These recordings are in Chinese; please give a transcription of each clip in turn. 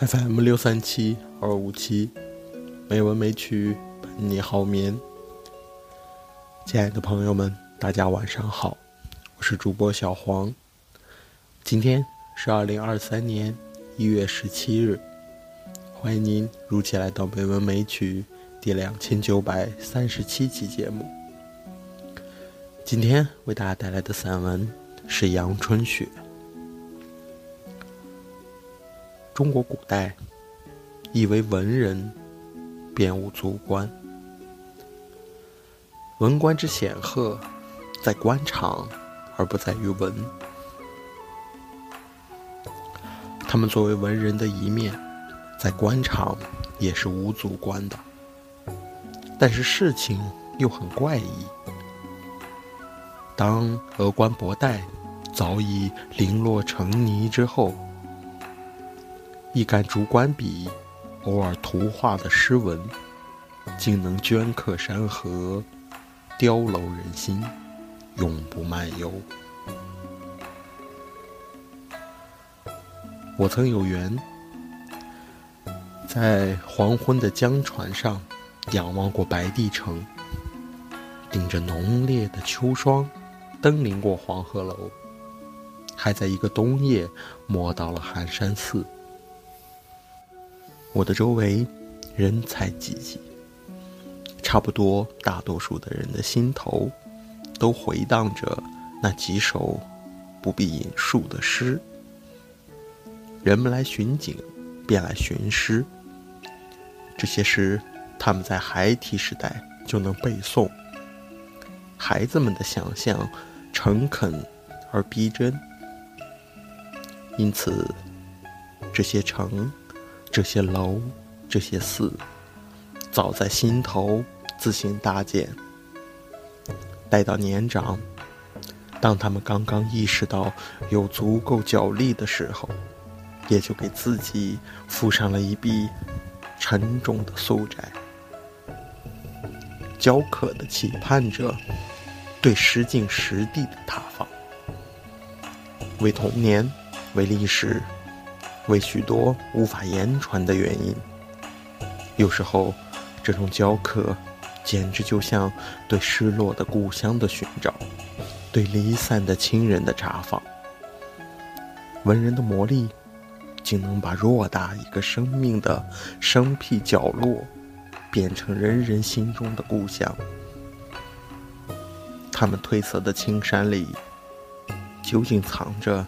FM 六三七二五七，美文美曲伴你好眠。亲爱的朋友们，大家晚上好，我是主播小黄。今天是二零二三年一月十七日，欢迎您如期来到美文美曲第两千九百三十七期节目。今天为大家带来的散文是《阳春雪》。中国古代，以为文人，便无足观。文官之显赫，在官场，而不在于文。他们作为文人的一面，在官场也是无足观的。但是事情又很怪异。当峨冠博带早已零落成泥之后，一杆竹管笔，偶尔图画的诗文，竟能镌刻山河，雕镂人心，永不漫游。我曾有缘，在黄昏的江船上，仰望过白帝城，顶着浓烈的秋霜，登临过黄鹤楼，还在一个冬夜，摸到了寒山寺。我的周围人才济济，差不多大多数的人的心头都回荡着那几首不必引述的诗。人们来寻景，便来寻诗。这些诗，他们在孩提时代就能背诵。孩子们的想象诚恳而逼真，因此这些城。这些楼，这些寺，早在心头自行搭建。待到年长，当他们刚刚意识到有足够脚力的时候，也就给自己负上了一笔沉重的宿债。焦渴的期盼着对实境实地的塌方，为童年，为历史。为许多无法言传的原因，有时候，这种焦渴，简直就像对失落的故乡的寻找，对离散的亲人的查访。文人的魔力，竟能把偌大一个生命的生僻角落，变成人人心中的故乡。他们褪色的青山里，究竟藏着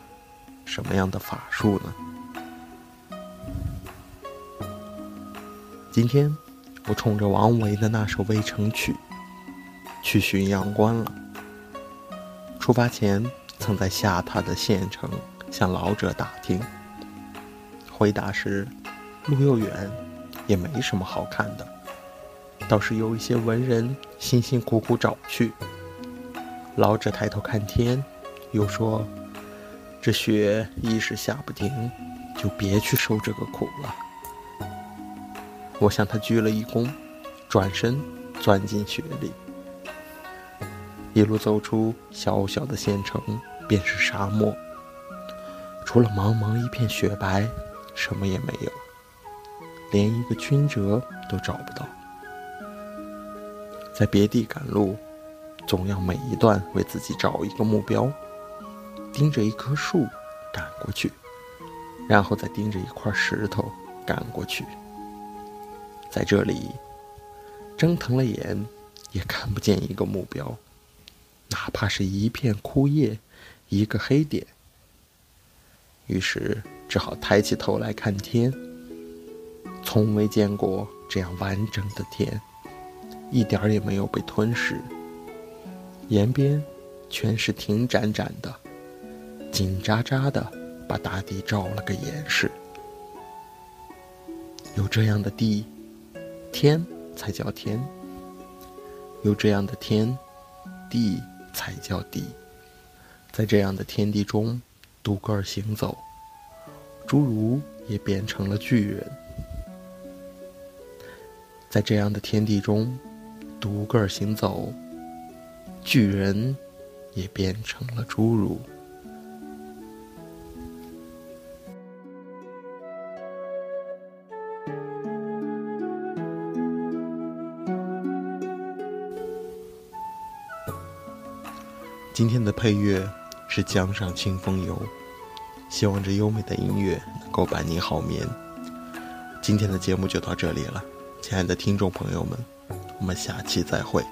什么样的法术呢？今天，我冲着王维的那首《渭城曲》去浔阳关了。出发前，曾在下榻的县城向老者打听，回答是：路又远，也没什么好看的，倒是有一些文人辛辛苦苦找去。老者抬头看天，又说：“这雪一时下不停，就别去受这个苦了。”我向他鞠了一躬，转身钻进雪里。一路走出小小的县城，便是沙漠。除了茫茫一片雪白，什么也没有，连一个曲折都找不到。在别地赶路，总要每一段为自己找一个目标，盯着一棵树赶过去，然后再盯着一块石头赶过去。在这里，睁疼了眼，也看不见一个目标，哪怕是一片枯叶，一个黑点。于是只好抬起头来看天，从未见过这样完整的天，一点也没有被吞噬。沿边全是停展展的，紧扎扎的把大地罩了个严实。有这样的地。天才叫天，有这样的天，地才叫地。在这样的天地中，独个儿行走，侏儒也变成了巨人。在这样的天地中，独个儿行走，巨人也变成了侏儒。今天的配乐是《江上清风游》，希望这优美的音乐能够伴你好眠。今天的节目就到这里了，亲爱的听众朋友们，我们下期再会。